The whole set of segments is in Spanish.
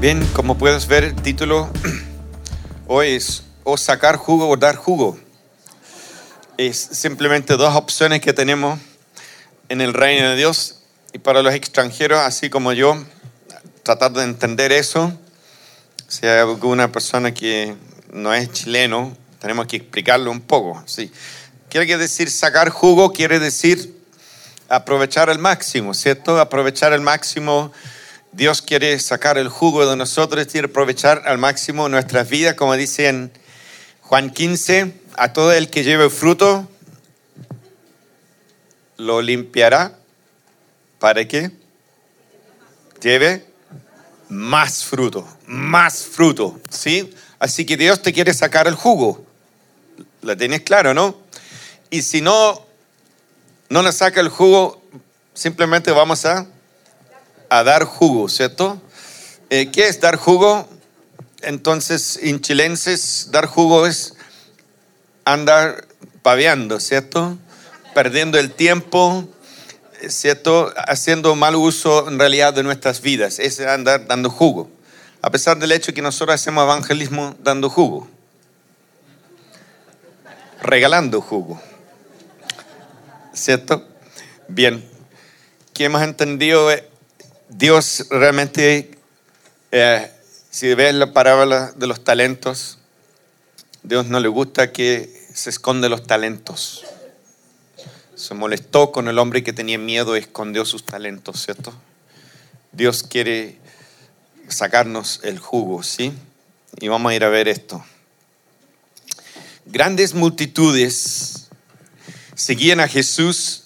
Bien, como puedes ver, el título hoy es o sacar jugo o dar jugo. Es simplemente dos opciones que tenemos en el reino de Dios y para los extranjeros, así como yo, tratar de entender eso. Si hay alguna persona que no es chileno, tenemos que explicarlo un poco. Sí. Quiere decir sacar jugo, quiere decir aprovechar al máximo, ¿cierto? Aprovechar al máximo. Dios quiere sacar el jugo de nosotros, quiere aprovechar al máximo nuestras vidas, como dice en Juan 15, a todo el que lleve fruto, lo limpiará. ¿Para qué? Lleve más fruto, más fruto, ¿sí? Así que Dios te quiere sacar el jugo. ¿La tienes claro, no? Y si no, no le saca el jugo, simplemente vamos a, a dar jugo, ¿cierto? Eh, ¿Qué es dar jugo? Entonces, en chilenses, dar jugo es andar paveando, ¿cierto? Perdiendo el tiempo, ¿cierto? Haciendo mal uso en realidad de nuestras vidas. Es andar dando jugo. A pesar del hecho que nosotros hacemos evangelismo dando jugo. Regalando jugo. ¿Cierto? Bien. ¿Qué hemos entendido? Dios realmente, eh, si ves la parábola de los talentos, Dios no le gusta que se esconde los talentos. Se molestó con el hombre que tenía miedo y escondió sus talentos, ¿cierto? Dios quiere sacarnos el jugo, ¿sí? Y vamos a ir a ver esto. Grandes multitudes seguían a Jesús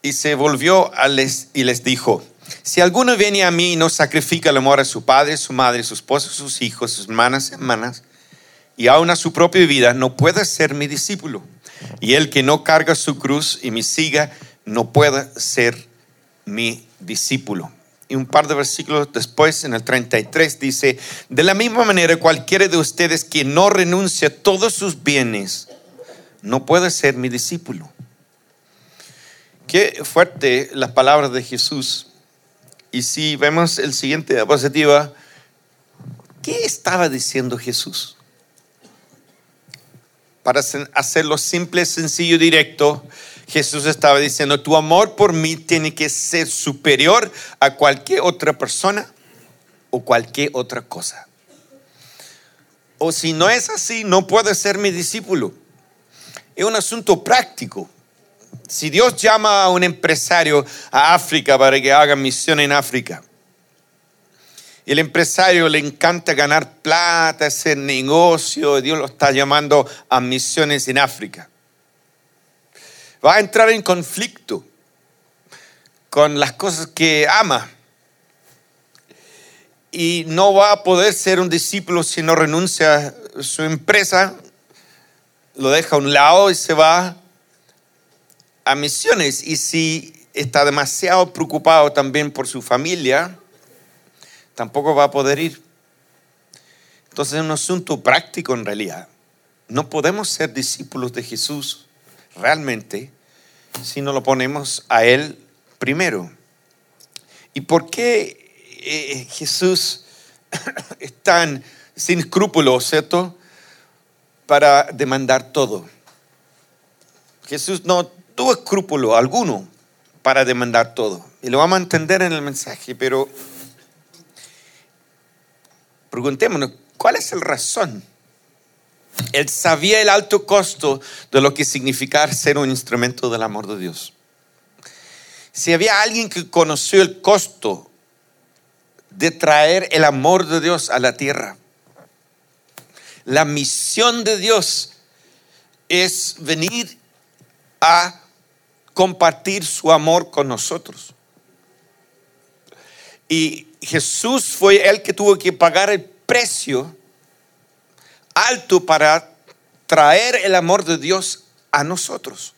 y se volvió a les, y les dijo, si alguno viene a mí y no sacrifica el amor a su padre, su madre, su esposo, sus hijos, sus hermanas, hermanas, y aún a su propia vida, no puede ser mi discípulo. Y el que no carga su cruz y me siga, no puede ser mi discípulo. Y un par de versículos después, en el 33, dice, de la misma manera cualquiera de ustedes que no renuncie a todos sus bienes, no puede ser mi discípulo. Qué fuerte las palabras de Jesús. Y si vemos el siguiente diapositiva, ¿qué estaba diciendo Jesús? Para hacerlo simple, sencillo, directo, Jesús estaba diciendo, tu amor por mí tiene que ser superior a cualquier otra persona o cualquier otra cosa. O si no es así, no puede ser mi discípulo. Es un asunto práctico. Si Dios llama a un empresario a África para que haga misión en África, y el empresario le encanta ganar plata, hacer negocio. Dios lo está llamando a misiones en África. Va a entrar en conflicto con las cosas que ama. Y no va a poder ser un discípulo si no renuncia a su empresa, lo deja a un lado y se va a misiones. Y si está demasiado preocupado también por su familia, tampoco va a poder ir. Entonces es un asunto práctico en realidad. No podemos ser discípulos de Jesús realmente si no lo ponemos a Él primero. ¿Y por qué eh, Jesús es tan sin escrúpulos, ¿cierto? Para demandar todo. Jesús no tuvo escrúpulo alguno para demandar todo. Y lo vamos a entender en el mensaje, pero Preguntémonos, ¿cuál es la razón? Él sabía el alto costo de lo que significa ser un instrumento del amor de Dios. Si había alguien que conoció el costo de traer el amor de Dios a la tierra, la misión de Dios es venir a compartir su amor con nosotros. Y Jesús fue el que tuvo que pagar el precio alto para traer el amor de Dios a nosotros.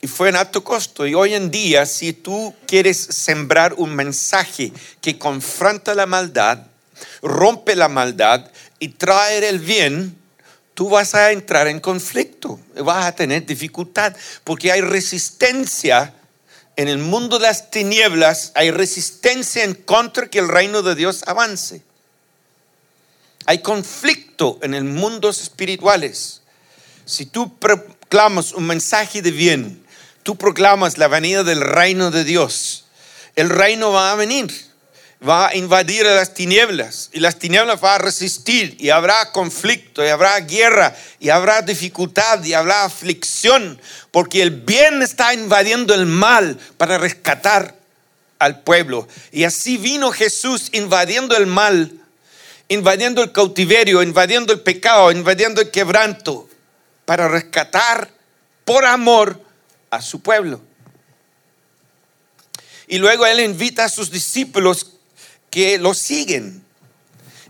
Y fue en alto costo. Y hoy en día, si tú quieres sembrar un mensaje que confronta la maldad, rompe la maldad y traer el bien, tú vas a entrar en conflicto, vas a tener dificultad, porque hay resistencia en el mundo de las tinieblas hay resistencia en contra que el reino de Dios avance. Hay conflicto en el mundo espirituales. Si tú proclamas un mensaje de bien, tú proclamas la venida del reino de Dios, el reino va a venir, va a invadir las tinieblas y las tinieblas va a resistir y habrá conflicto y habrá guerra y habrá dificultad y habrá aflicción porque el bien está invadiendo el mal para rescatar al pueblo. Y así vino Jesús invadiendo el mal, invadiendo el cautiverio, invadiendo el pecado, invadiendo el quebranto para rescatar por amor a su pueblo. Y luego Él invita a sus discípulos que lo siguen.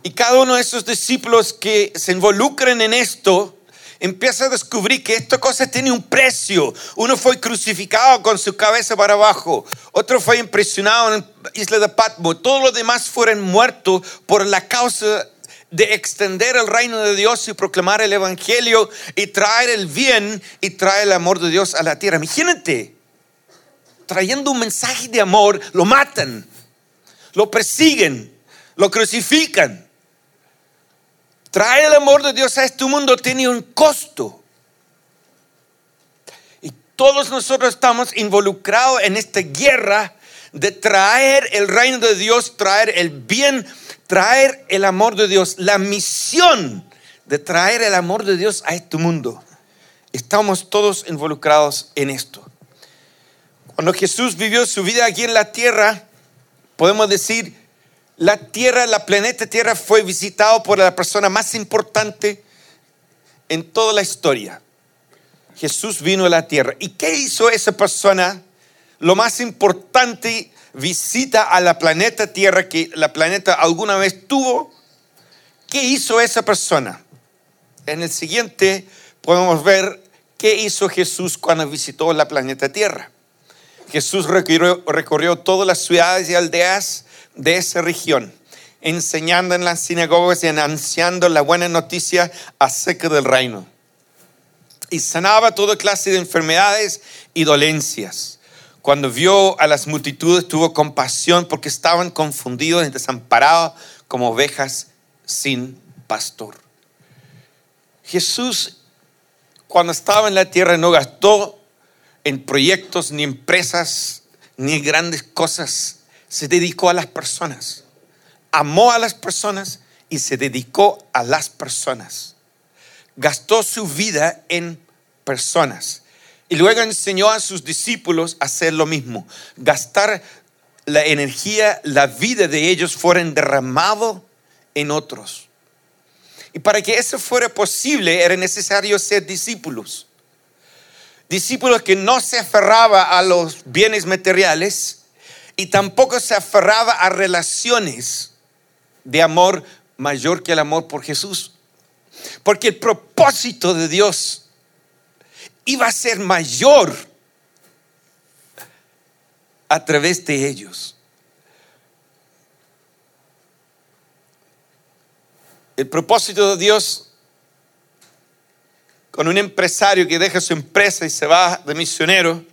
Y cada uno de esos discípulos que se involucran en esto, empieza a descubrir que esta cosa tiene un precio. Uno fue crucificado con su cabeza para abajo, otro fue impresionado en la isla de Patmos, todos los demás fueron muertos por la causa de extender el reino de Dios y proclamar el Evangelio y traer el bien y traer el amor de Dios a la tierra. Imagínate, trayendo un mensaje de amor, lo matan, lo persiguen, lo crucifican. Traer el amor de Dios a este mundo tiene un costo. Y todos nosotros estamos involucrados en esta guerra de traer el reino de Dios, traer el bien traer el amor de Dios, la misión de traer el amor de Dios a este mundo. Estamos todos involucrados en esto. Cuando Jesús vivió su vida aquí en la tierra, podemos decir, la tierra, la planeta Tierra fue visitado por la persona más importante en toda la historia. Jesús vino a la tierra. ¿Y qué hizo esa persona? Lo más importante visita a la planeta Tierra que la planeta alguna vez tuvo, ¿qué hizo esa persona? En el siguiente podemos ver qué hizo Jesús cuando visitó la planeta Tierra. Jesús recorrió, todas las ciudades y aldeas de esa región, enseñando en las sinagogas y anunciando la buena noticia acerca del reino. Y sanaba toda clase de enfermedades y dolencias cuando vio a las multitudes, tuvo compasión porque estaban confundidos y desamparados como ovejas sin pastor. Jesús, cuando estaba en la tierra, no gastó en proyectos, ni empresas, ni grandes cosas. Se dedicó a las personas. Amó a las personas y se dedicó a las personas. Gastó su vida en personas. Y luego enseñó a sus discípulos a hacer lo mismo, gastar la energía, la vida de ellos fueran derramado en otros. Y para que eso fuera posible era necesario ser discípulos. Discípulos que no se aferraba a los bienes materiales y tampoco se aferraba a relaciones de amor mayor que el amor por Jesús. Porque el propósito de Dios iba a ser mayor a través de ellos. El propósito de Dios con un empresario que deja su empresa y se va de misionero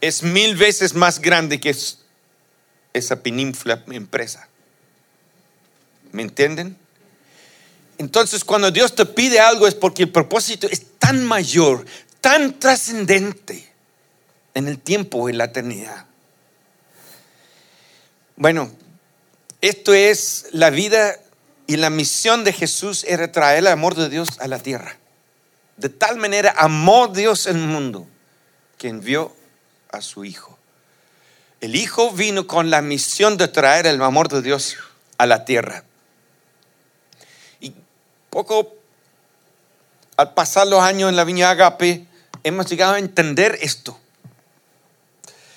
es mil veces más grande que esa península empresa. ¿Me entienden? Entonces, cuando Dios te pide algo es porque el propósito es tan mayor, tan trascendente en el tiempo y la eternidad. Bueno, esto es la vida y la misión de Jesús era traer el amor de Dios a la tierra. De tal manera amó Dios el mundo que envió a su Hijo. El Hijo vino con la misión de traer el amor de Dios a la tierra. Y poco al pasar los años en la viña Agape, hemos llegado a entender esto.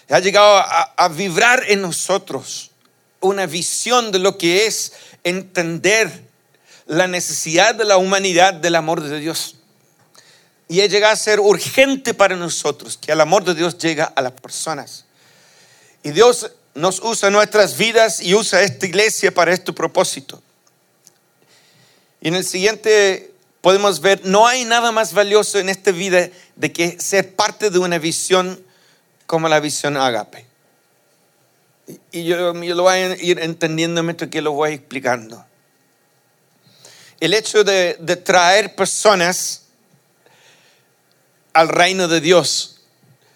Ha llegado a, vibrar en nosotros una visión de lo que es entender la necesidad de la humanidad del amor de Dios. Y ha llegado a ser urgente para nosotros que el amor de Dios llega a las personas. Y Dios nos usa nuestras vidas y usa esta iglesia para este propósito. Y en el siguiente podemos ver, no hay nada más valioso en esta vida de que ser parte de una visión como la visión agape. Y yo, lo voy a ir entendiendo mientras que lo voy explicando. El hecho de traer personas al reino de Dios,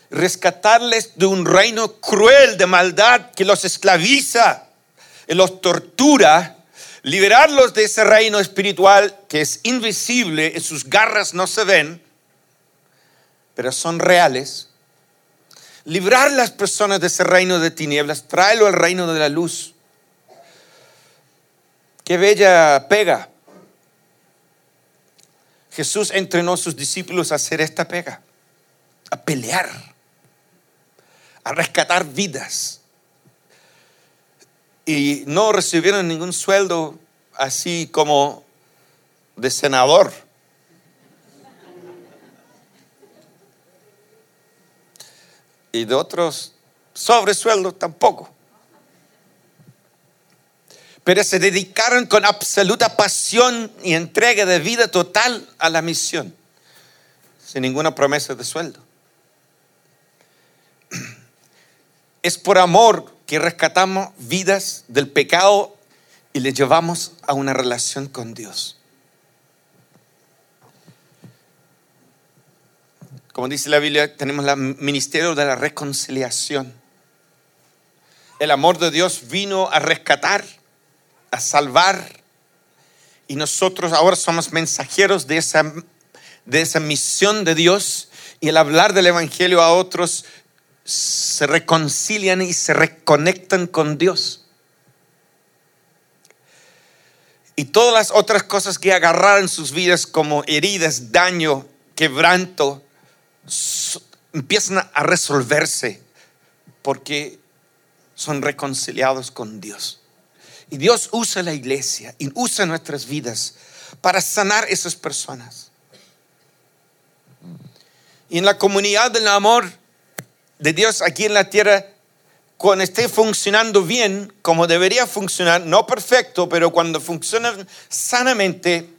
rescatarles de un reino cruel de maldad que los esclaviza, y los tortura, liberarlos de ese reino espiritual que es invisible y sus garras no se ven, pero son reales. Librar las personas de ese reino de tinieblas, tráelo al reino de la luz. Qué bella pega. Jesús entrenó a sus discípulos a hacer esta pega, a pelear, a rescatar vidas y no recibieron ningún sueldo así como de senador. Y de otros sobresueldos tampoco. Pero se dedicaron con absoluta pasión y entrega de vida total a la misión, sin ninguna promesa de sueldo. Es por amor que rescatamos vidas del pecado y le llevamos a una relación con Dios. Como dice la Biblia, tenemos el ministerio de la reconciliación. El amor de Dios vino a rescatar, a salvar, y nosotros ahora somos mensajeros de esa, de esa misión de Dios. Y el hablar del Evangelio a otros se reconcilian y se reconectan con Dios. Y todas las otras cosas que agarraron sus vidas como heridas, daño, quebranto, empiezan a resolverse porque son reconciliados con Dios. Y Dios usa la iglesia y usa nuestras vidas para sanar esas personas. Y en la comunidad del amor de Dios aquí en la tierra, cuando esté funcionando bien, como debería funcionar, no perfecto, pero cuando funciona sanamente,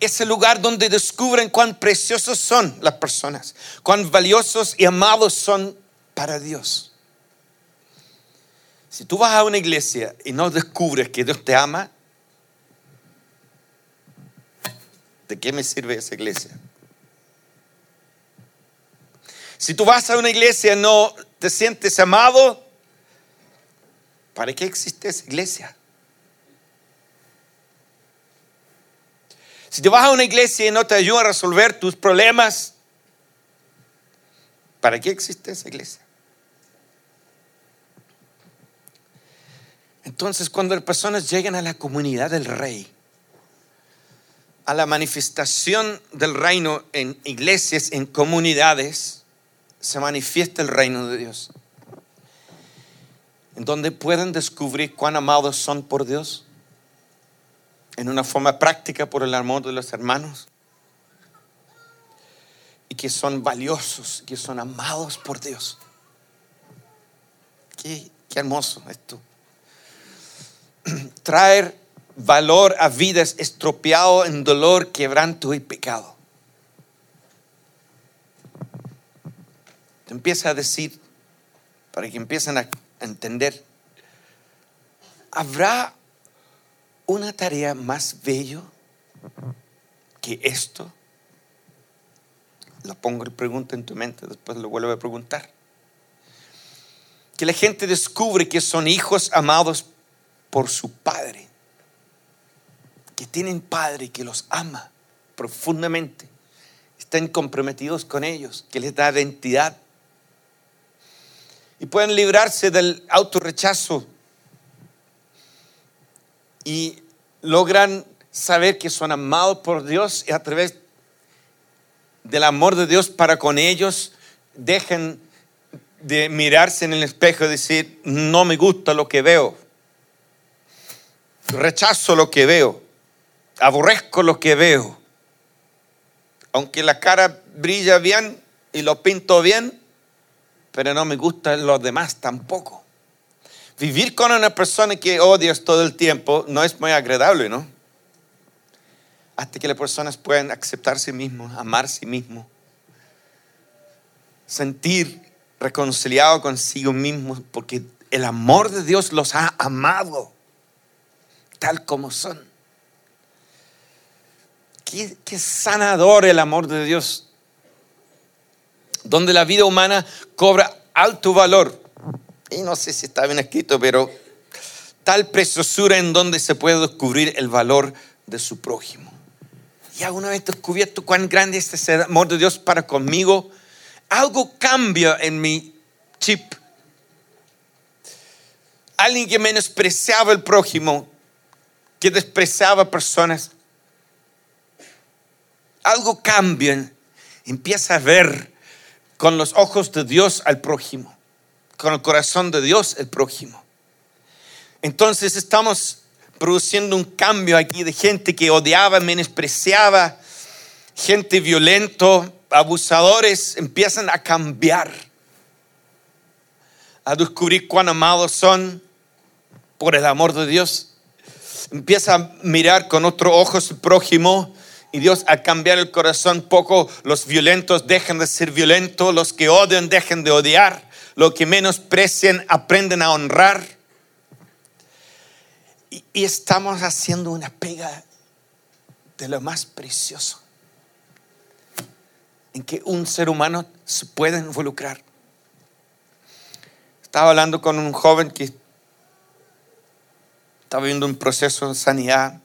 es el lugar donde descubren cuán preciosos son las personas, cuán valiosos y amados son para Dios. Si tú vas a una iglesia y no descubres que Dios te ama, ¿de qué me sirve esa iglesia? Si tú vas a una iglesia y no te sientes amado, ¿para qué existe esa iglesia? Si tú vas a una iglesia y no te ayuda a resolver tus problemas, ¿para qué existe esa iglesia? Entonces, cuando las personas llegan a la comunidad del rey, a la manifestación del reino en iglesias, en comunidades, se manifiesta el reino de Dios. En donde pueden descubrir cuán amados son por Dios. En una forma práctica por el amor de los hermanos. Y que son valiosos, que son amados por Dios. Qué, qué hermoso esto. Traer valor a vidas estropeado en dolor, quebranto y pecado. empieza a decir, para que empiecen a entender, ¿habrá una tarea más bello que esto? Lo pongo y pregunta en tu mente, después lo vuelvo a preguntar. Que la gente descubre que son hijos amados por su padre, que tienen padre que los ama profundamente, están comprometidos con ellos, que les da identidad, y pueden librarse del autorrechazo y logran saber que son amados por Dios y a través del amor de Dios para con ellos dejen de mirarse en el espejo y decir, no me gusta lo que veo, rechazo lo que veo, aborrezco lo que veo, aunque la cara brilla bien y lo pinto bien, pero no me gustan los demás tampoco. Vivir con una persona que odias todo el tiempo no es muy agradable, ¿no? Hasta que las personas puedan aceptar a sí mismos, amar a sí mismos, sentir reconciliado consigo mismo, porque el amor de Dios los ha amado tal como son. Qué, sanador el amor de Dios, donde la vida humana cobra alto valor. Y no sé si está bien escrito, pero tal preciosura en donde se puede descubrir el valor de su prójimo. Y una vez descubierto cuán grande es ese amor de Dios para conmigo, algo cambia en mi chip. Alguien que menospreciaba el prójimo, que despreciaba personas, algo cambia. Empieza a ver con los ojos de Dios al prójimo, con el corazón de Dios el prójimo. Entonces estamos produciendo un cambio aquí de gente que odiaba, menospreciaba, gente violento, abusadores, empiezan a cambiar, a descubrir cuán amados son por el amor de Dios. Empieza a mirar con otro ojo su prójimo y Dios a cambiar el corazón poco, los violentos dejan de ser violentos, los que odian dejan de odiar, los que menosprecian aprenden a honrar. Y, y estamos haciendo una pega de lo más precioso en que un ser humano se puede involucrar. Estaba hablando con un joven que estaba viendo un proceso de sanidad,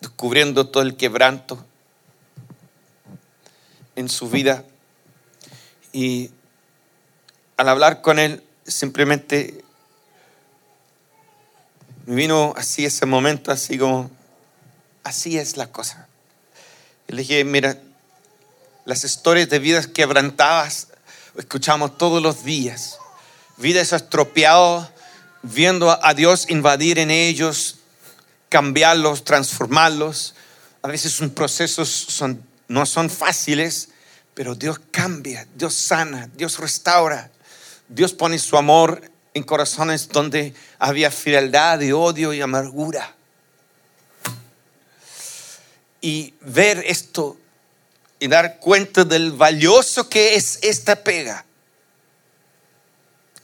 descubriendo todo el quebranto en su vida. Y al hablar con él, simplemente me vino así ese momento, así como, así es la cosa. Y le dije, mira, las historias de vidas quebrantadas escuchamos todos los días. Vidas estropeadas, viendo a Dios invadir en ellos, cambiarlos, transformarlos. A veces sus procesos son, no son fáciles, pero Dios cambia, Dios sana, Dios restaura. Dios pone su amor en corazones donde había frialdad odio y amargura. Y ver esto y dar cuenta del valioso que es esta pega.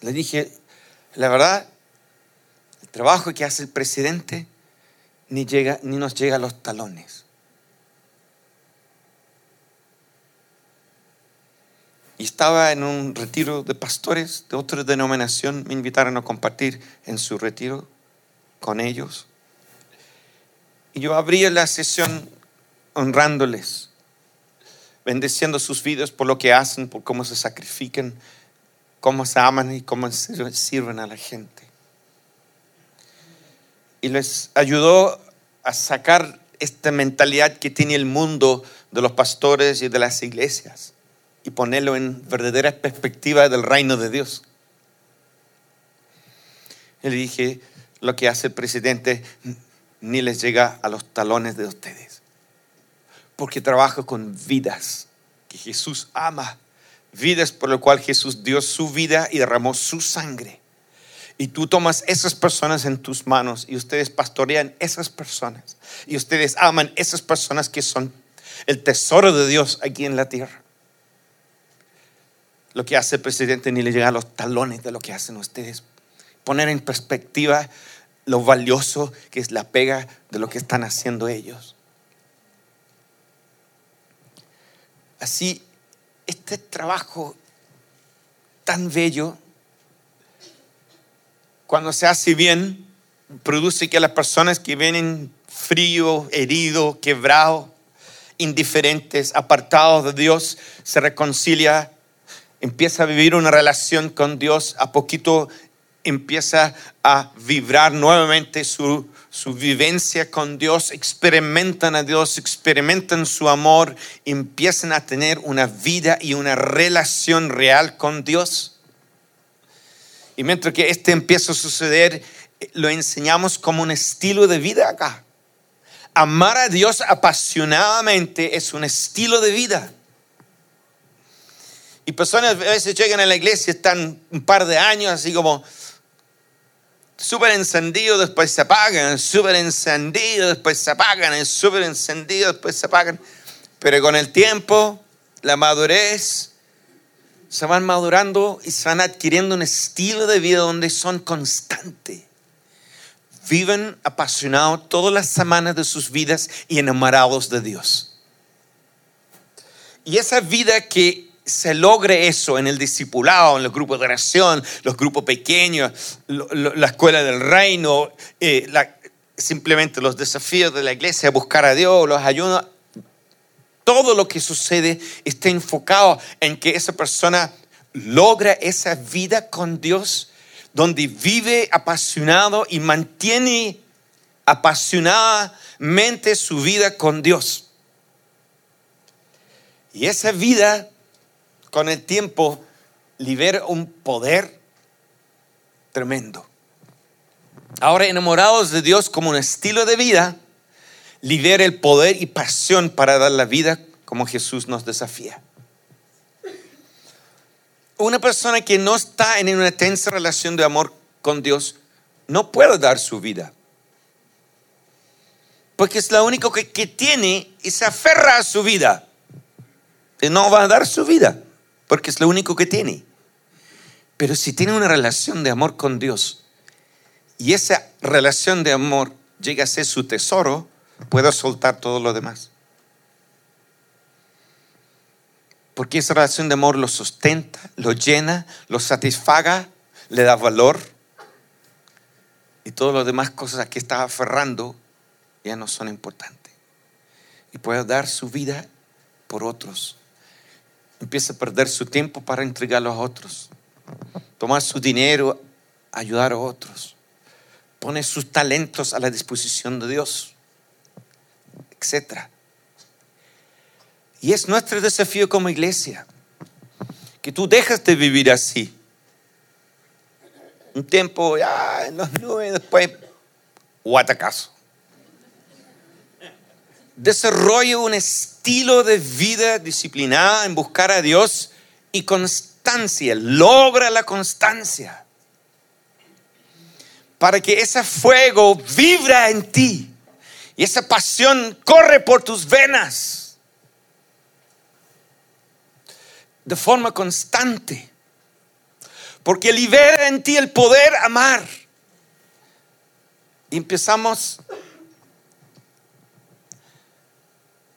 Le dije, la verdad, trabajo que hace el presidente ni, llega, ni nos llega a los talones. Y estaba en un retiro de pastores de otra denominación, me invitaron a compartir en su retiro con ellos. Y yo abrí la sesión honrándoles bendiciendo sus vidas por lo que hacen, por cómo se sacrifican, cómo se aman y cómo sirven a la gente. Y les ayudó a sacar esta mentalidad que tiene el mundo de los pastores y de las iglesias y ponerlo en verdadera perspectiva del reino de Dios. Le dije, lo que hace el presidente ni les llega a los talones de ustedes porque trabaja con vidas que Jesús ama, vidas por lo cual Jesús dio su vida y derramó su sangre. Y tú tomas esas personas en tus manos y ustedes pastorean esas personas. Y ustedes aman esas personas que son el tesoro de Dios aquí en la tierra. Lo que hace el presidente ni le llega a los talones de lo que hacen ustedes. Poner en perspectiva lo valioso que es la pega de lo que están haciendo ellos. Así, este trabajo tan bello, cuando se hace bien, produce que las personas que vienen frío, herido, quebrado, indiferentes, apartados de Dios, se reconcilia, empieza a vivir una relación con Dios, a poquito empieza a vibrar nuevamente su su vivencia con Dios, experimentan a Dios, experimentan su amor, empiezan a tener una vida y una relación real con Dios. Y mientras que este empieza a suceder, lo enseñamos como un estilo de vida acá. Amar a Dios apasionadamente es un estilo de vida. Y personas a veces llegan a la iglesia, están un par de años así como, súper encendido, después se apagan, súper encendido, después se apagan, súper encendido, después se apagan. Pero con el tiempo, la madurez, se van madurando y se van adquiriendo un estilo de vida donde son constantes. Viven apasionados todas las semanas de sus vidas y enamorados de Dios. Y esa vida que se logre eso en el discipulado, en los grupos de oración, los grupos pequeños, la escuela del reino, eh, simplemente los desafíos de la iglesia, buscar a Dios, los ayunos, todo lo que sucede está enfocado en que esa persona logra esa vida con Dios, donde vive apasionado y mantiene apasionadamente su vida con Dios. Y esa vida, con el tiempo, libera un poder tremendo. Ahora, enamorados de Dios como un estilo de vida, libera el poder y pasión para dar la vida como Jesús nos desafía. Una persona que no está en una tensa relación de amor con Dios no puede dar su vida. Porque es lo único que, tiene y se aferra a su vida. Y no va a dar su vida, porque es lo único que tiene. Pero si tiene una relación de amor con Dios y esa relación de amor llega a ser su tesoro, puedo soltar todo lo demás. Porque esa relación de amor lo sustenta, lo llena, lo satisfaga, le da valor. Y todas las demás cosas que estaba aferrando ya no son importantes. Y puede dar su vida por otros. Empieza a perder su tiempo para entregarlo a otros. Tomar su dinero, ayudar a otros. Pone sus talentos a la disposición de Dios etcétera. Y es nuestro desafío como iglesia, que tú dejas de vivir así. Un tiempo ya en los nubes, después. Desarrolla un estilo de vida disciplinada en buscar a Dios y constancia, logra la constancia. Para que ese fuego vibra en ti y esa pasión corre por tus venas de forma constante. Porque libera en ti el poder amar. Y empezamos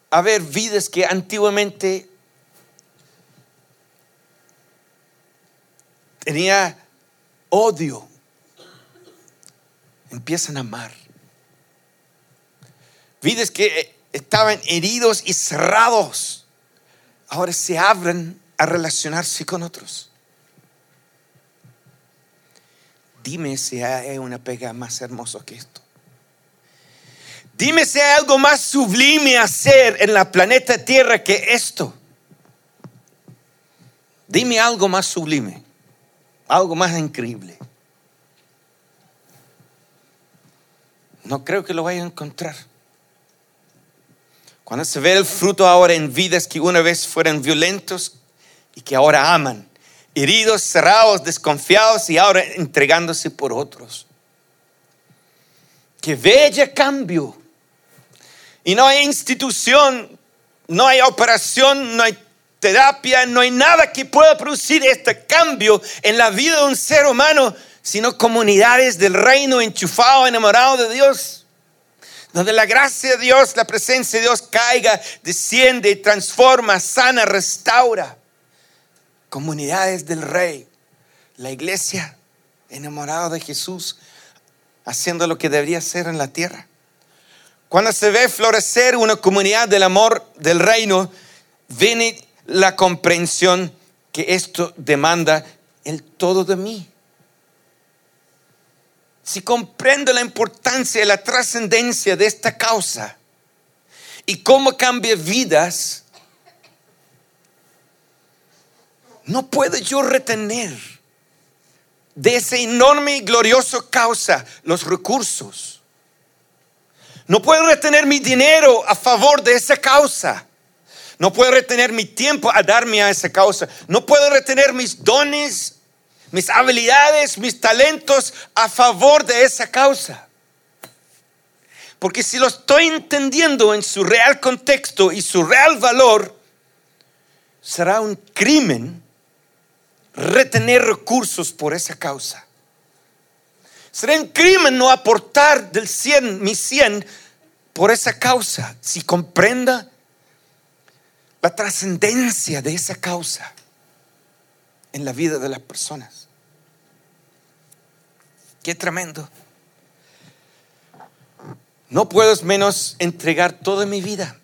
a ver vidas que antiguamente tenía odio. Empiezan a amar vidas que eh, estaban heridos y cerrados, ahora se abren a relacionarse con otros. Dime si hay una pega más hermosa que esto. Dime si hay algo más sublime hacer en la planeta Tierra que esto. Dime algo más sublime, algo más increíble. No creo que lo vaya a encontrar. Se ve el fruto ahora en vidas que una vez fueron violentos y que ahora aman, heridos, cerrados, desconfiados y ahora entregándose por otros. Qué bella cambio. Y no hay institución, no hay operación, no hay terapia, no hay nada que pueda producir este cambio en la vida de un ser humano, sino comunidades del reino enchufado, enamorado de Dios donde la gracia de Dios, la presencia de Dios caiga, desciende, transforma, sana, restaura. Comunidades del Rey, la iglesia enamorada de Jesús, haciendo lo que debería ser en la tierra. Cuando se ve florecer una comunidad del amor del reino, viene la comprensión que esto demanda el todo de mí si comprendo la importancia y la trascendencia de esta causa y cómo cambia vidas, no puedo yo retener de esa enorme y gloriosa causa los recursos. No puedo retener mi dinero a favor de esa causa. No puedo retener mi tiempo a darme a esa causa. No puedo retener mis dones mis habilidades, mis talentos a favor de esa causa. Porque si lo estoy entendiendo en su real contexto y su real valor, será un crimen retener recursos por esa causa. Será un crimen no aportar del 100, mi 100, por esa causa, si comprenda la trascendencia de esa causa en la vida de las personas. Qué tremendo. No puedo menos entregar toda mi vida,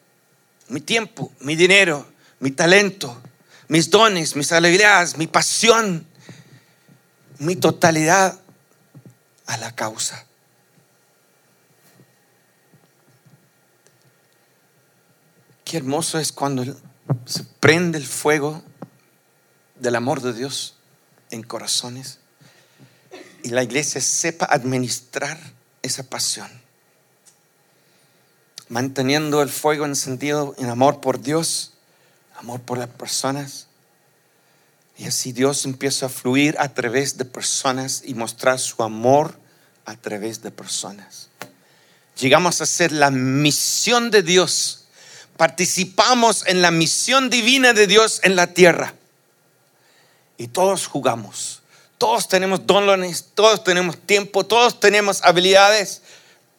mi tiempo, mi dinero, mi talento, mis dones, mis alegrías, mi pasión, mi totalidad a la causa. Qué hermoso es cuando se prende el fuego del amor de Dios en corazones y la iglesia sepa administrar esa pasión, manteniendo el fuego encendido en amor por Dios, amor por las personas. Y así Dios empieza a fluir a través de personas y mostrar su amor a través de personas. Llegamos a ser la misión de Dios participamos en la misión divina de Dios en la tierra. Y todos jugamos. Todos tenemos dones, todos tenemos tiempo, todos tenemos habilidades,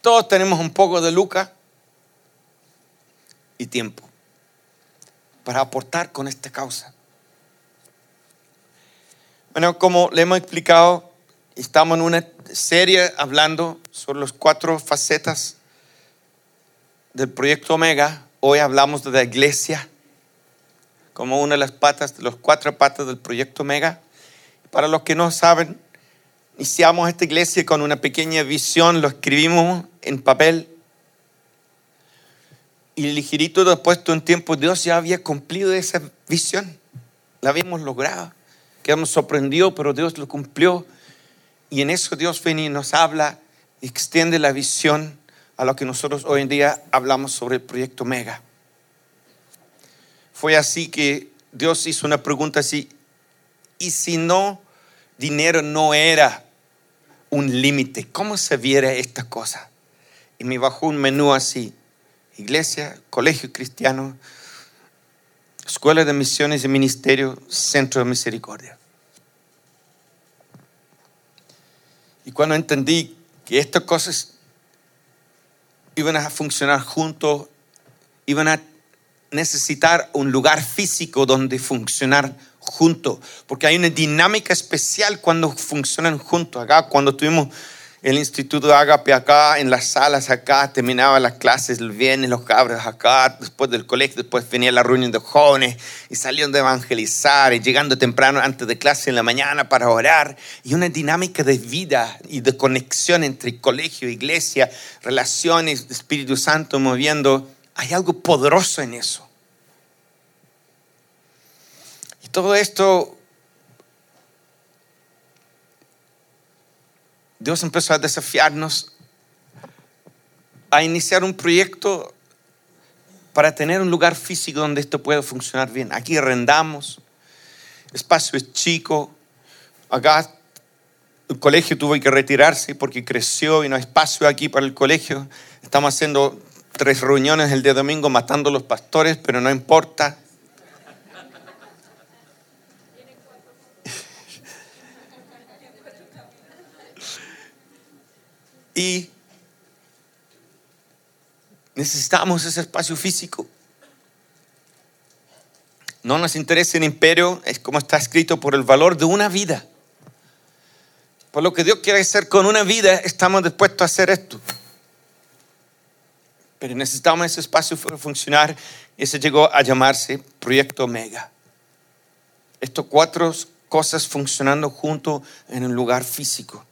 todos tenemos un poco de luca y tiempo para aportar con esta causa. Bueno, como le hemos explicado, estamos en una serie hablando sobre las cuatro facetas del proyecto Omega, Hoy hablamos de la iglesia como una de las patas, las cuatro patas del proyecto Mega. Para los que no saben, iniciamos esta iglesia con una pequeña visión, lo escribimos en papel. Y ligerito después de un tiempo, Dios ya había cumplido esa visión. La habíamos logrado. Quedamos sorprendidos, pero Dios lo cumplió. Y en eso Dios viene y nos habla, extiende la visión a lo que nosotros hoy en día hablamos sobre el proyecto Mega. Fue así que Dios hizo una pregunta así, ¿y si no, dinero no era un límite? ¿Cómo se viera esta cosa? Y me bajó un menú así, iglesia, colegio cristiano, escuela de misiones y ministerio, centro de misericordia. Y cuando entendí que estas cosas iban a funcionar juntos, iban a necesitar un lugar físico donde funcionar juntos, porque hay una dinámica especial cuando funcionan juntos. Acá, cuando tuvimos el Instituto de Agape acá, en las salas acá, terminaba las clases el viernes, los cabros acá, después del colegio, después venía la reunión de jóvenes y salían de evangelizar y llegando temprano antes de clase en la mañana para orar y una dinámica de vida y de conexión entre colegio, iglesia, relaciones, Espíritu Santo moviendo. Hay algo poderoso en eso. Y todo esto Dios empezó a desafiarnos a iniciar un proyecto para tener un lugar físico donde esto pueda funcionar bien. Aquí arrendamos, el espacio es chico, acá el colegio tuvo que retirarse porque creció y no hay espacio aquí para el colegio. Estamos haciendo tres reuniones el día domingo matando a los pastores, pero no importa. Y necesitamos ese espacio físico. No nos interesa el imperio, es como está escrito, por el valor de una vida. Por lo que Dios quiere hacer con una vida, estamos dispuestos a hacer esto. Pero necesitamos ese espacio para funcionar y ese llegó a llamarse Proyecto Omega. Estos cuatro cosas funcionando juntos en un lugar físico.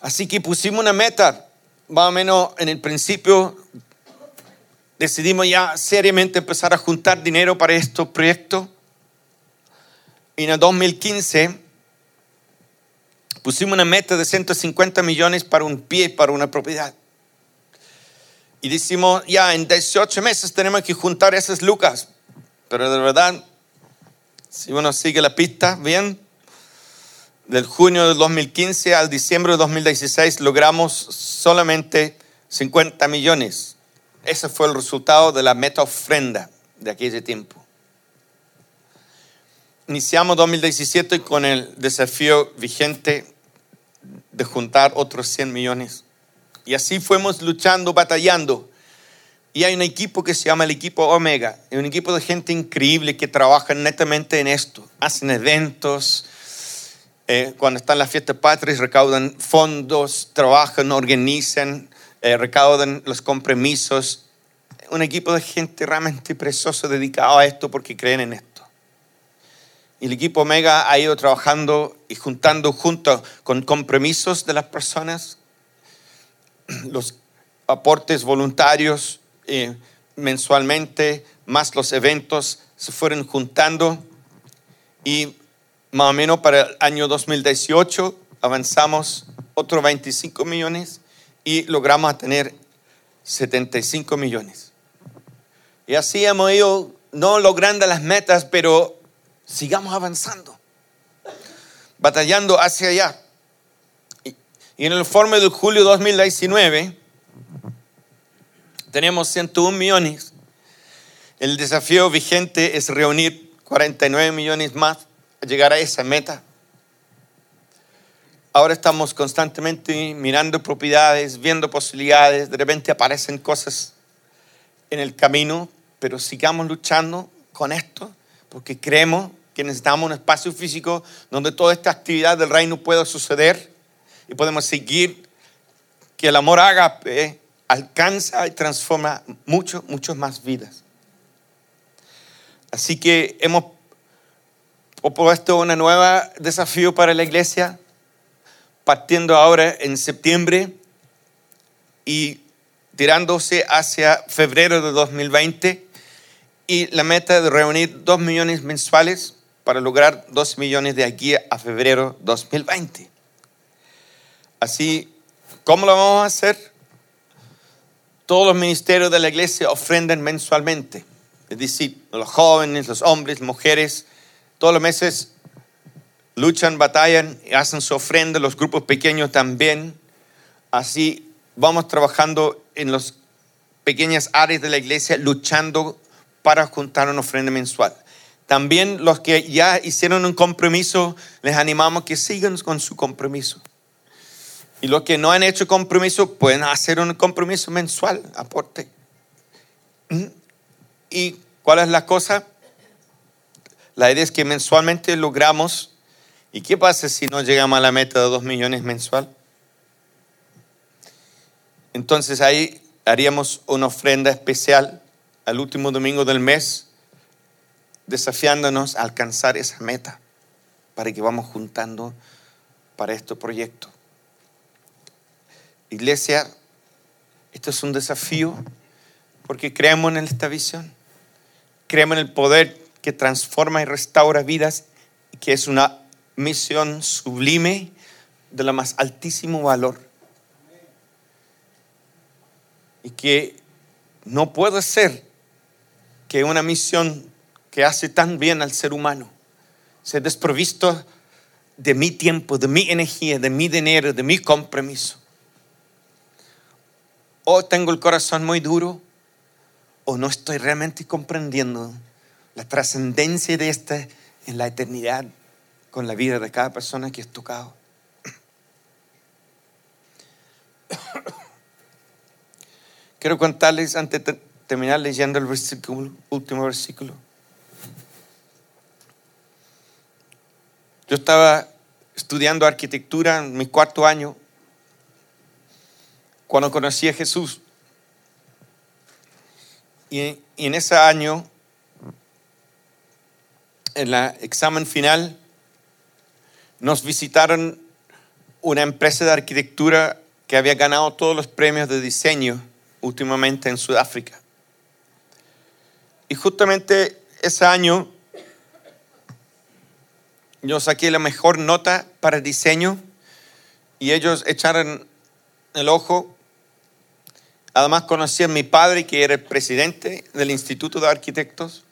Así que pusimos una meta, más o menos en el principio decidimos ya seriamente empezar a juntar dinero para estos proyectos. Y en el 2015 pusimos una meta de 150 millones para un pie, para una propiedad. Y decimos, ya en 18 meses tenemos que juntar esas lucas. Pero de verdad, si uno sigue la pista bien, del junio del 2015 al diciembre de 2016 logramos solamente 50 millones. Ese fue el resultado de la meta ofrenda de aquel tiempo. iniciamos 2017 con el desafío vigente de juntar otros 100 millones. Y así fuimos luchando, batallando. Y hay un equipo que se llama el equipo Omega, es un equipo de gente increíble que trabaja netamente en esto. Hacen eventos, eh, cuando están las fiestas patrias recaudan fondos, trabajan, organizan, eh, recaudan los compromisos. Un equipo de gente realmente precioso dedicado a esto porque creen en esto. Y el equipo Omega ha ido trabajando y juntando junto con compromisos de las personas, los aportes voluntarios eh, mensualmente, más los eventos, se fueron juntando y más o menos para el año 2018 avanzamos otros 25 millones y logramos tener 75 millones. Y así hemos ido no logrando las metas, pero sigamos avanzando, batallando hacia allá. Y en el informe de julio 2019 tenemos 101 millones. El desafío vigente es reunir 49 millones más a llegar a esa meta. Ahora estamos constantemente mirando propiedades, viendo posibilidades, de repente aparecen cosas en el camino, pero sigamos luchando con esto porque creemos que necesitamos un espacio físico donde toda esta actividad del reino pueda suceder y podemos seguir que el amor ágape alcanza y transforma mucho, muchas más vidas. Así que hemos propuesto un nuevo desafío para la iglesia, partiendo ahora en septiembre y tirándose hacia febrero de 2020 y la meta de reunir 2 millones mensuales para lograr 2 millones de aquí a febrero 2020. Así, ¿cómo lo vamos a hacer? Todos los ministerios de la iglesia ofrendan mensualmente. Es decir, los jóvenes, los hombres, mujeres, todos los meses luchan, batallan hacen su ofrenda, los grupos pequeños también. Así vamos trabajando en las pequeñas áreas de la iglesia, luchando para juntar una ofrenda mensual. También los que ya hicieron un compromiso, les animamos que sigan con su compromiso. Y los que no han hecho compromiso, pueden hacer un compromiso mensual, aporte. ¿Mm? ¿Y cuál es la cosa? La idea es que mensualmente logramos. ¿Y qué pasa si no llegamos a la meta de 2 millones mensual? Entonces ahí haríamos una ofrenda especial al último domingo del mes, desafiándonos a alcanzar esa meta para que vamos juntando para este proyecto. Iglesia, esto es un desafío porque creemos en esta visión, creemos en el poder que transforma y restaura vidas, que es una misión sublime de lo más altísimo valor. Y que no puede ser que una misión que hace tan bien al ser humano se desprovisto de mi tiempo, de mi energía, de mi dinero, de mi compromiso. O tengo el corazón muy duro o no estoy realmente comprendiendo la trascendencia de esta en la eternidad con la vida de cada persona que es tocado. Quiero contarles antes terminar leyendo el versículo, último versículo. Yo estaba estudiando arquitectura en mi cuarto año cuando conocí a Jesús. Y, en ese año, en el examen final, nos visitaron una empresa de arquitectura que había ganado todos los premios de diseño últimamente en Sudáfrica. Y justamente ese año yo saqué la mejor nota para diseño y ellos echaron el ojo. Además conocí a mi padre que era el presidente del Instituto de Arquitectos.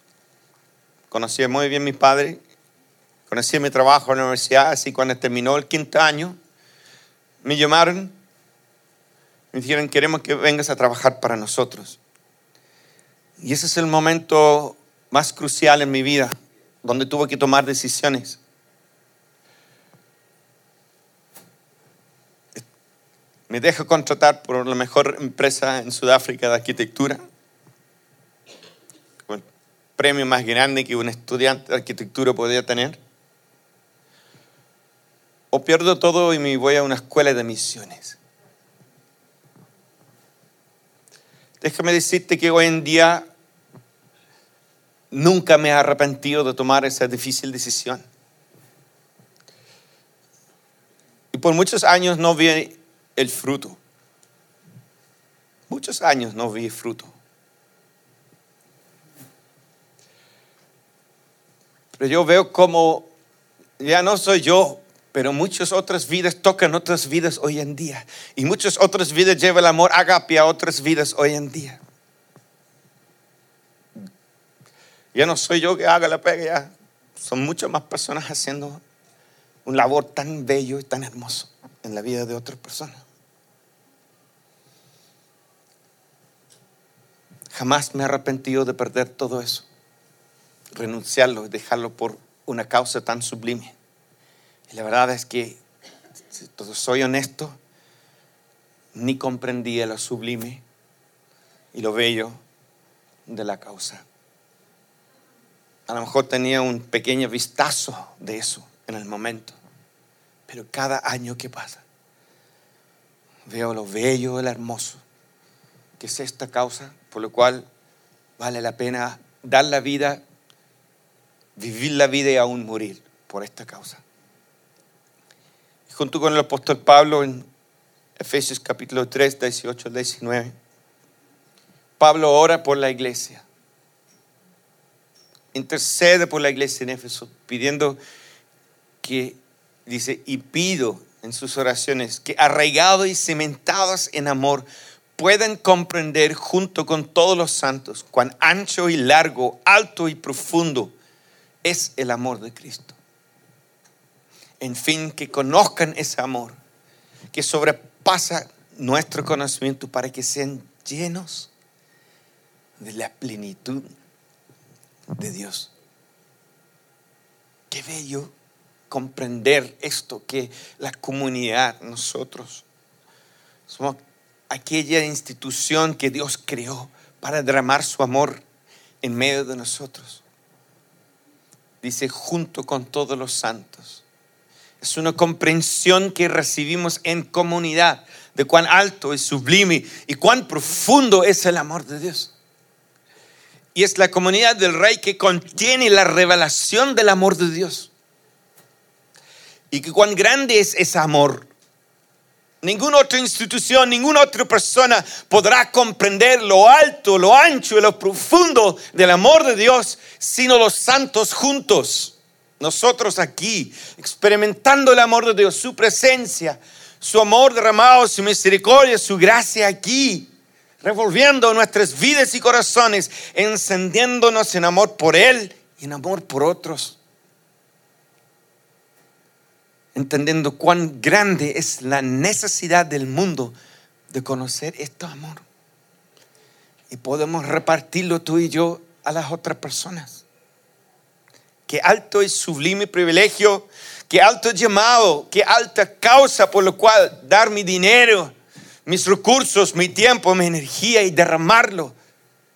Conocía muy bien a mi padre. Conocí mi trabajo en la universidad, así cuando terminó el quinto año, me llamaron, me dijeron, queremos que vengas a trabajar para nosotros. Y ese es el momento más crucial en mi vida. donde tuvo que tomar decisiones. Me dejo contratar por la mejor empresa en Sudáfrica de arquitectura, el premio más grande que un estudiante de arquitectura podía tener. O pierdo todo y me voy a una escuela de misiones. Déjame decirte que hoy en día nunca me he arrepentido de tomar esa difícil decisión. Y por muchos años no vi el fruto. Muchos años no vi fruto. Pero yo veo como ya no soy yo, pero muchas otras vidas tocan otras vidas hoy en día. Y muchas otras vidas lleva el amor agape a otras vidas hoy en día. Ya no soy yo que haga la pega, ya son muchas más personas haciendo un labor tan bello y tan hermoso en la vida de otras personas. Jamás me he arrepentido de perder todo eso, renunciarlo y dejarlo por una causa tan sublime. Y la verdad es que, si soy honesto, ni comprendía lo sublime y lo bello de la causa. A lo mejor tenía un pequeño vistazo de eso en el momento, pero cada año que pasa, veo lo bello, lo hermoso que es esta causa, por lo cual vale la pena dar la vida, vivir la vida y aún morir por esta causa. junto con el apóstol Pablo en Efesios capítulo 3, 18 al 19, Pablo ora por la iglesia intercede por la iglesia en Éfeso, pidiendo que, dice, y pido en sus oraciones que arraigados y cimentados en amor puedan comprender junto con todos los santos cuán ancho y largo, alto y profundo es el amor de Cristo. En fin, que conozcan ese amor que sobrepasa nuestro conocimiento para que sean llenos de la plenitud de Dios. Qué bello comprender esto, que la comunidad, nosotros, somos aquella institución que Dios creó para derramar su amor en medio de nosotros. Dice, junto con todos los santos. Es una comprensión que recibimos en comunidad de cuán alto y sublime y cuán profundo es el amor de Dios. Y es la comunidad del rey que contiene la revelación del amor de Dios. Y que cuán grande es ese amor. Ninguna otra institución, ninguna otra persona podrá comprender lo alto, lo ancho y lo profundo del amor de Dios, sino los santos juntos. Nosotros aquí, experimentando el amor de Dios, su presencia, su amor derramado, su misericordia, su gracia aquí revolviendo nuestras vidas y corazones, encendiéndonos en amor por Él y en amor por otros. Entendiendo cuán grande es la necesidad del mundo de conocer este amor. Y podemos repartirlo tú y yo a las otras personas. Qué alto y sublime privilegio, qué alto llamado, qué alta causa por lo cual dar mi dinero, mis recursos, mi tiempo, mi energía y derramarlo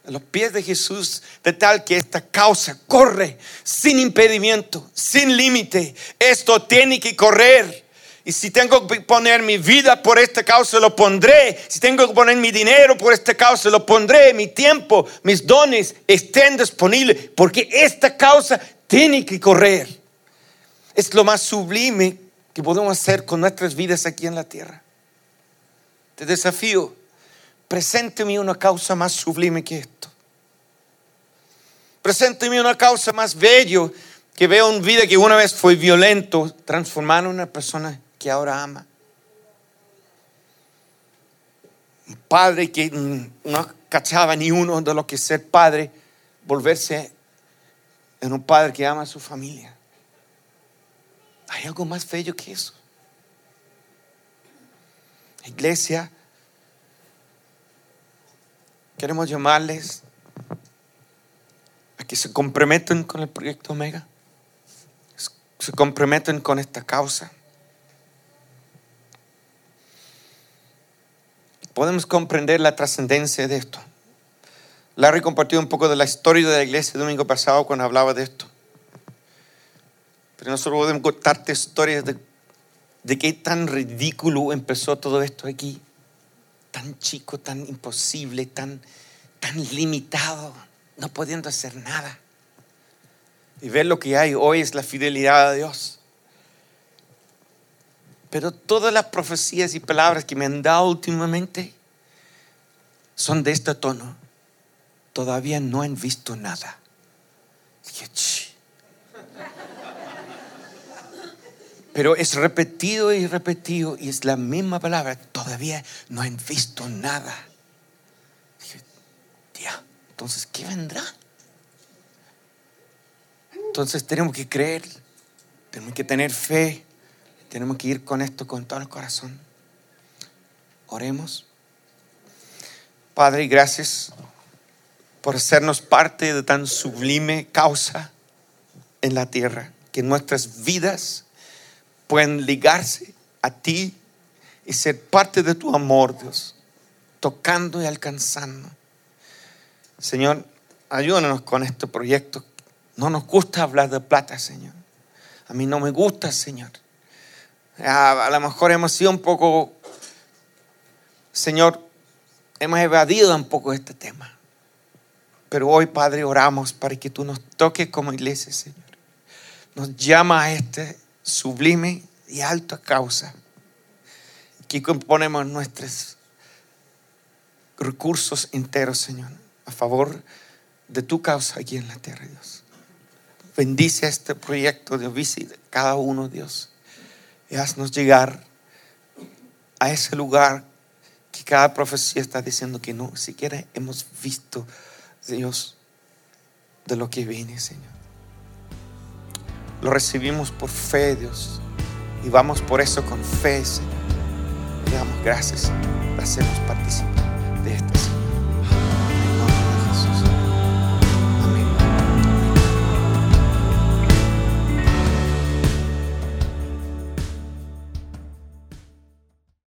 a los pies de Jesús de tal que esta causa corre sin impedimento, sin límite. Esto tiene que correr. Y si tengo que poner mi vida por esta causa, lo pondré. Si tengo que poner mi dinero por esta causa, lo pondré. Mi tiempo, mis dones estén disponibles. Porque esta causa tiene que correr. Es lo más sublime que podemos hacer con nuestras vidas aquí en la tierra. Te desafío, presénteme una causa más sublime que esto. Presénteme una causa más bello que veo una vida que una vez fue violento, transformar en una persona que ahora ama. Un padre que no cachaba ni uno de lo que ser padre, volverse en un padre que ama a su familia. ¿Hay algo más bello que eso? Iglesia, queremos llamarles a que se comprometan con el proyecto Omega. se comprometen con esta causa. Podemos comprender la trascendencia de esto. Larry compartió un poco de la historia de la iglesia el domingo pasado cuando hablaba de esto. Pero nosotros podemos contarte historias de, de qué tan ridículo empezó todo esto aquí. Tan chico, tan imposible, tan, tan limitado, no pudiendo hacer nada. Y ver lo que hay hoy es la fidelidad de Dios. Pero todas las profecías y palabras que me han dado últimamente son de este tono. Todavía no han visto nada. Pero es repetido y repetido y es la misma palabra. Todavía no han visto nada. Dije, tía, entonces, ¿qué vendrá? Entonces tenemos que creer, tenemos que tener fe, tenemos que ir con esto con todo el corazón. Oremos. Padre, gracias por hacernos parte de tan sublime causa en la tierra, que nuestras vidas pueden ligarse a ti y ser parte de tu amor, Dios, tocando y alcanzando. Señor, ayúdanos con este proyecto. No nos gusta hablar de plata, Señor. A mí no me gusta, Señor. A, a lo mejor hemos sido un poco, Señor, hemos evadido un poco este tema. Pero hoy, Padre, oramos para que tú nos toques como iglesia, Señor. Nos llama a este sublime y alta causa. Que componemos nuestros recursos enteros, Señor, a favor de tu causa aquí en la tierra, Dios. Bendice este proyecto de visita, cada uno, Dios. Y haznos llegar a ese lugar que cada profecía está diciendo que no siquiera hemos visto, Dios, de lo que viene, Señor. Lo recibimos por fe, Dios. Y vamos por eso con fe, Señor. Le damos gracias por hacernos participar de esta